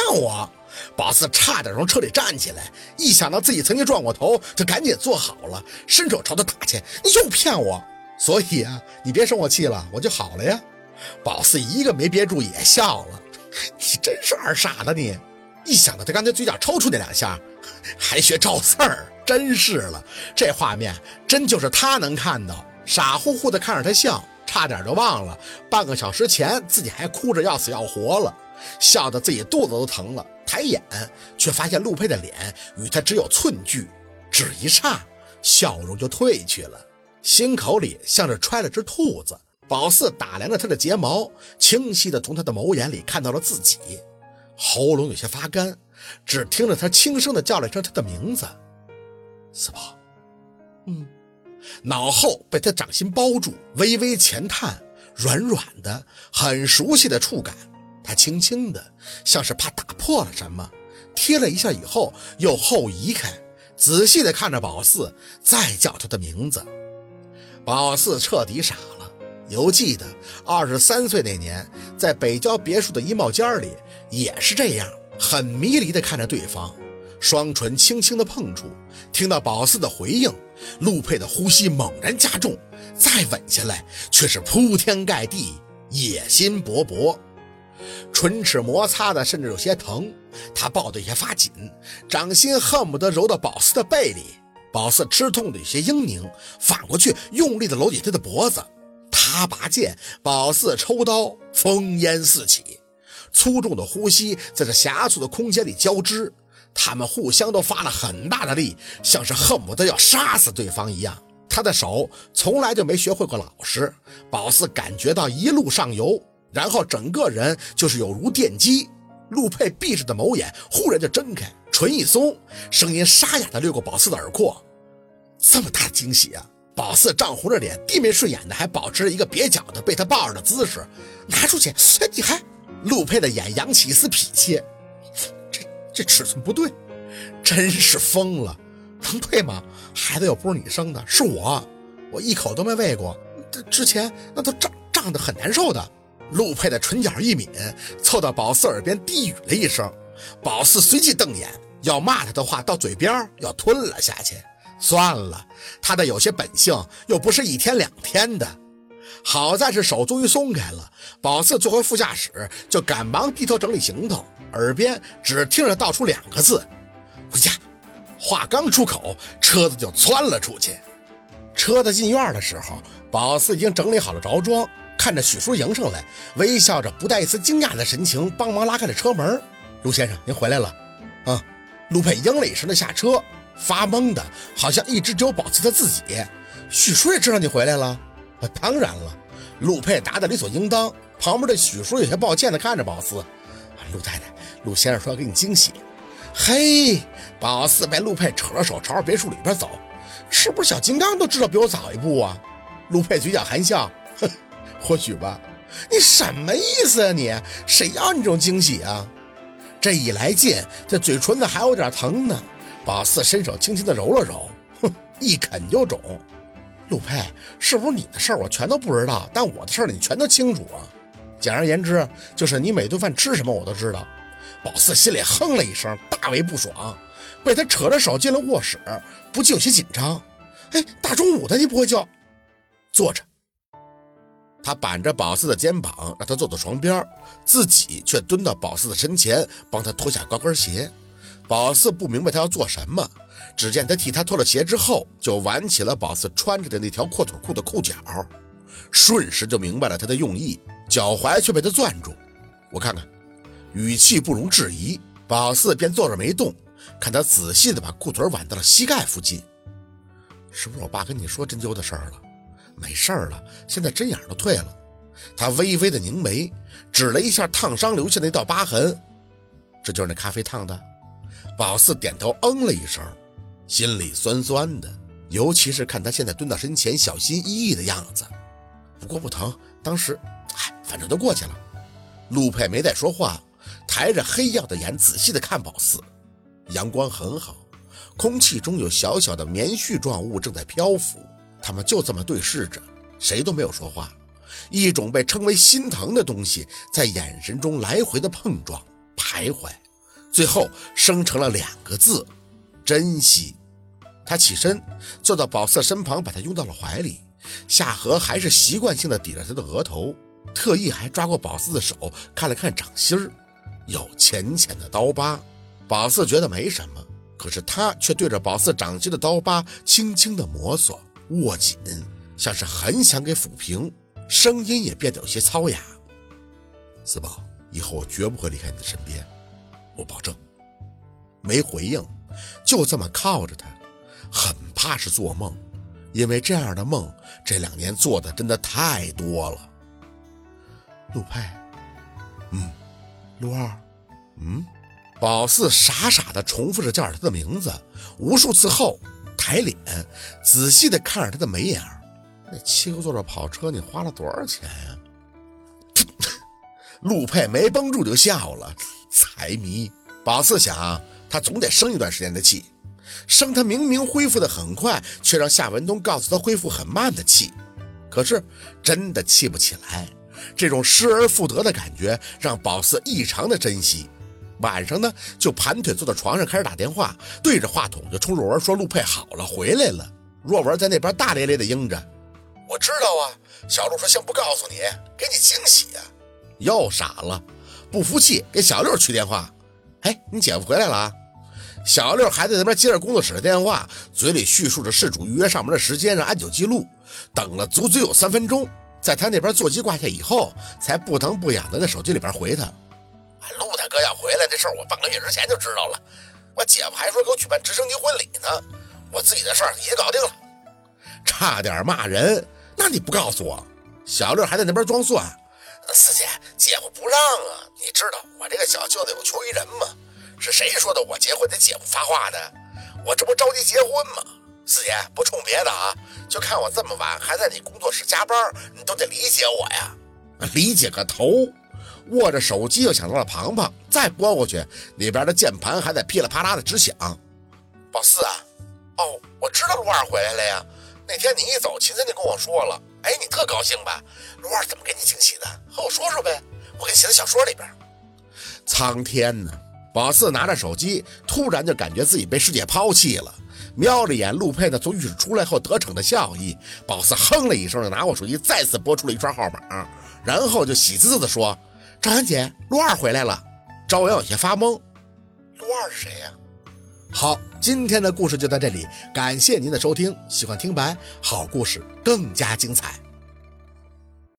骗我！宝四差点从车里站起来，一想到自己曾经撞过头，就赶紧坐好了，伸手朝他打去。你又骗我！所以啊，你别生我气了，我就好了呀。宝四一个没憋住也笑了。你真是二傻子你！一想到他刚才嘴角抽搐那两下，还学赵四儿，真是了。这画面真就是他能看到，傻乎乎的看着他笑，差点就忘了半个小时前自己还哭着要死要活了，笑得自己肚子都疼了。抬眼却发现陆佩的脸与他只有寸距，只一刹，笑容就褪去了，心口里像是揣了只兔子。宝四打量着他的睫毛，清晰的从他的眸眼里看到了自己，喉咙有些发干，只听着他轻声的叫了一声他的名字：“四宝。”嗯，脑后被他掌心包住，微微前探，软软的，很熟悉的触感。他轻轻的，像是怕打破了什么，贴了一下以后又后移开，仔细地看着宝四，再叫他的名字。宝四彻底傻了。犹记得二十三岁那年，在北郊别墅的衣帽间里，也是这样，很迷离地看着对方，双唇轻轻地碰触，听到宝四的回应，陆佩的呼吸猛然加重，再吻下来却是铺天盖地，野心勃勃，唇齿摩擦的甚至有些疼，他抱得也发紧，掌心恨不得揉到宝四的背里，宝四吃痛的有些嘤咛，反过去用力地搂紧他的脖子。他拔剑，宝四抽刀，烽烟四起，粗重的呼吸在这狭促的空间里交织。他们互相都发了很大的力，像是恨不得要杀死对方一样。他的手从来就没学会过老实。宝四感觉到一路上游，然后整个人就是有如电击。陆佩闭着的眸眼忽然就睁开，唇一松，声音沙哑的掠过宝四的耳廓：“这么大的惊喜啊！”宝四涨红着脸，低眉顺眼的，还保持着一个蹩脚的被他抱着的姿势。拿出去！哎你还……陆佩的眼扬起一丝痞气，这这尺寸不对，真是疯了！能对吗？孩子又不是你生的，是我，我一口都没喂过。这之前那都胀胀的很难受的。陆佩的唇角一抿，凑到宝四耳边低语了一声。宝四随即瞪眼，要骂他的话到嘴边要吞了下去。算了，他的有些本性又不是一天两天的。好在是手终于松开了，宝四坐回副驾驶，就赶忙低头整理行头，耳边只听着道出两个字：“回家。”话刚出口，车子就窜了出去。车子进院的时候，宝四已经整理好了着装，看着许叔迎上来，微笑着不带一丝惊讶的神情，帮忙拉开了车门。陆先生，您回来了。啊，陆佩应了一声的下车。发懵的，好像一直只有宝四他自己。许叔也知道你回来了。当然了，陆佩答的理所应当。旁边的许叔有些抱歉的看着宝四。陆太太，陆先生说要给你惊喜。嘿，宝四被陆佩扯着手朝着别墅里边走。是不是小金刚都知道比我早一步啊？陆佩嘴角含笑，或许吧。你什么意思啊你？谁要你这种惊喜啊？这一来劲，这嘴唇子还有点疼呢。宝四伸手轻轻的揉了揉，哼，一啃就肿。陆佩，是不是你的事儿我全都不知道，但我的事儿你全都清楚啊？简而言之，就是你每顿饭吃什么我都知道。宝四心里哼了一声，大为不爽，被他扯着手进了卧室，不禁有些紧张。哎，大中午的你不会就坐着？他板着宝四的肩膀，让他坐到床边，自己却蹲到宝四的身前，帮他脱下高跟鞋。宝四不明白他要做什么，只见他替他脱了鞋之后，就挽起了宝四穿着的那条阔腿裤的裤脚，瞬时就明白了他的用意，脚踝却被他攥住。我看看，语气不容置疑。宝四便坐着没动，看他仔细的把裤腿挽到了膝盖附近。是不是我爸跟你说针灸的事儿了？没事儿了，现在针眼都退了。他微微的凝眉，指了一下烫伤留下那道疤痕，这就是那咖啡烫的。宝四点头，嗯了一声，心里酸酸的，尤其是看他现在蹲到身前，小心翼翼的样子。不过不疼，当时，哎，反正都过去了。陆佩没再说话，抬着黑曜的眼仔细的看宝四。阳光很好，空气中有小小的棉絮状物正在漂浮。他们就这么对视着，谁都没有说话。一种被称为心疼的东西在眼神中来回的碰撞、徘徊。最后生成了两个字：珍惜。他起身坐到宝四身旁，把他拥到了怀里，夏荷还是习惯性的抵着他的额头，特意还抓过宝四的手看了看掌心儿，有浅浅的刀疤。宝四觉得没什么，可是他却对着宝四掌心的刀疤轻轻的摩挲、握紧，像是很想给抚平，声音也变得有些糙哑。四宝，以后我绝不会离开你的身边，我保证。没回应，就这么靠着他。很怕是做梦，因为这样的梦这两年做的真的太多了。陆佩，嗯，陆二，嗯，宝四傻傻的重复着叫着他的名字，无数次后抬脸仔细的看着他的眉眼儿那七个座的跑车你花了多少钱呀？陆佩没绷住就笑了，财迷。宝四想，他总得生一段时间的气。生他明明恢复的很快，却让夏文东告诉他恢复很慢的气，可是真的气不起来。这种失而复得的感觉让宝四异常的珍惜。晚上呢，就盘腿坐在床上开始打电话，对着话筒就冲若文说：“陆佩好了，回来了。”若文在那边大咧咧的应着：“我知道啊。”小陆说：“先不告诉你，给你惊喜啊。”又傻了，不服气给小六去电话：“哎，你姐夫回来了啊？”小六还在那边接着工作室的电话，嘴里叙述着事主预约上门的时间，让按钮记录。等了足足有三分钟，在他那边座机挂下以后，才不疼不痒的在手机里边回他：“事儿，我半个月之前就知道了。我姐夫还说给我举办直升机婚礼呢。我自己的事儿已经搞定了。”差点骂人，那你不告诉我？小六还在那边装蒜：“四姐，姐夫不让啊，你知道我这个小舅子有求于人吗？”是谁说的？我结婚得姐夫发话的，我这不着急结婚吗？四姐不冲别的啊，就看我这么晚还在你工作室加班，你都得理解我呀。理解个头！握着手机又想到了庞庞，再拨过去，里边的键盘还在噼里啪啦的直响。宝四啊，哦，我知道陆二回来了呀。那天你一走，秦森就跟我说了，哎，你特高兴吧？陆二怎么给你惊喜的？和我说说呗，我给你写在小说里边。苍天呐！宝四拿着手机，突然就感觉自己被世界抛弃了。瞄了眼陆佩呢从浴室出来后得逞的笑意，宝四哼了一声，就拿过手机再次拨出了一串号码，然后就喜滋滋地说：“赵安姐，陆二回来了。”朝阳有些发懵：“陆二是谁呀？”好，今天的故事就到这里，感谢您的收听。喜欢听白好故事更加精彩。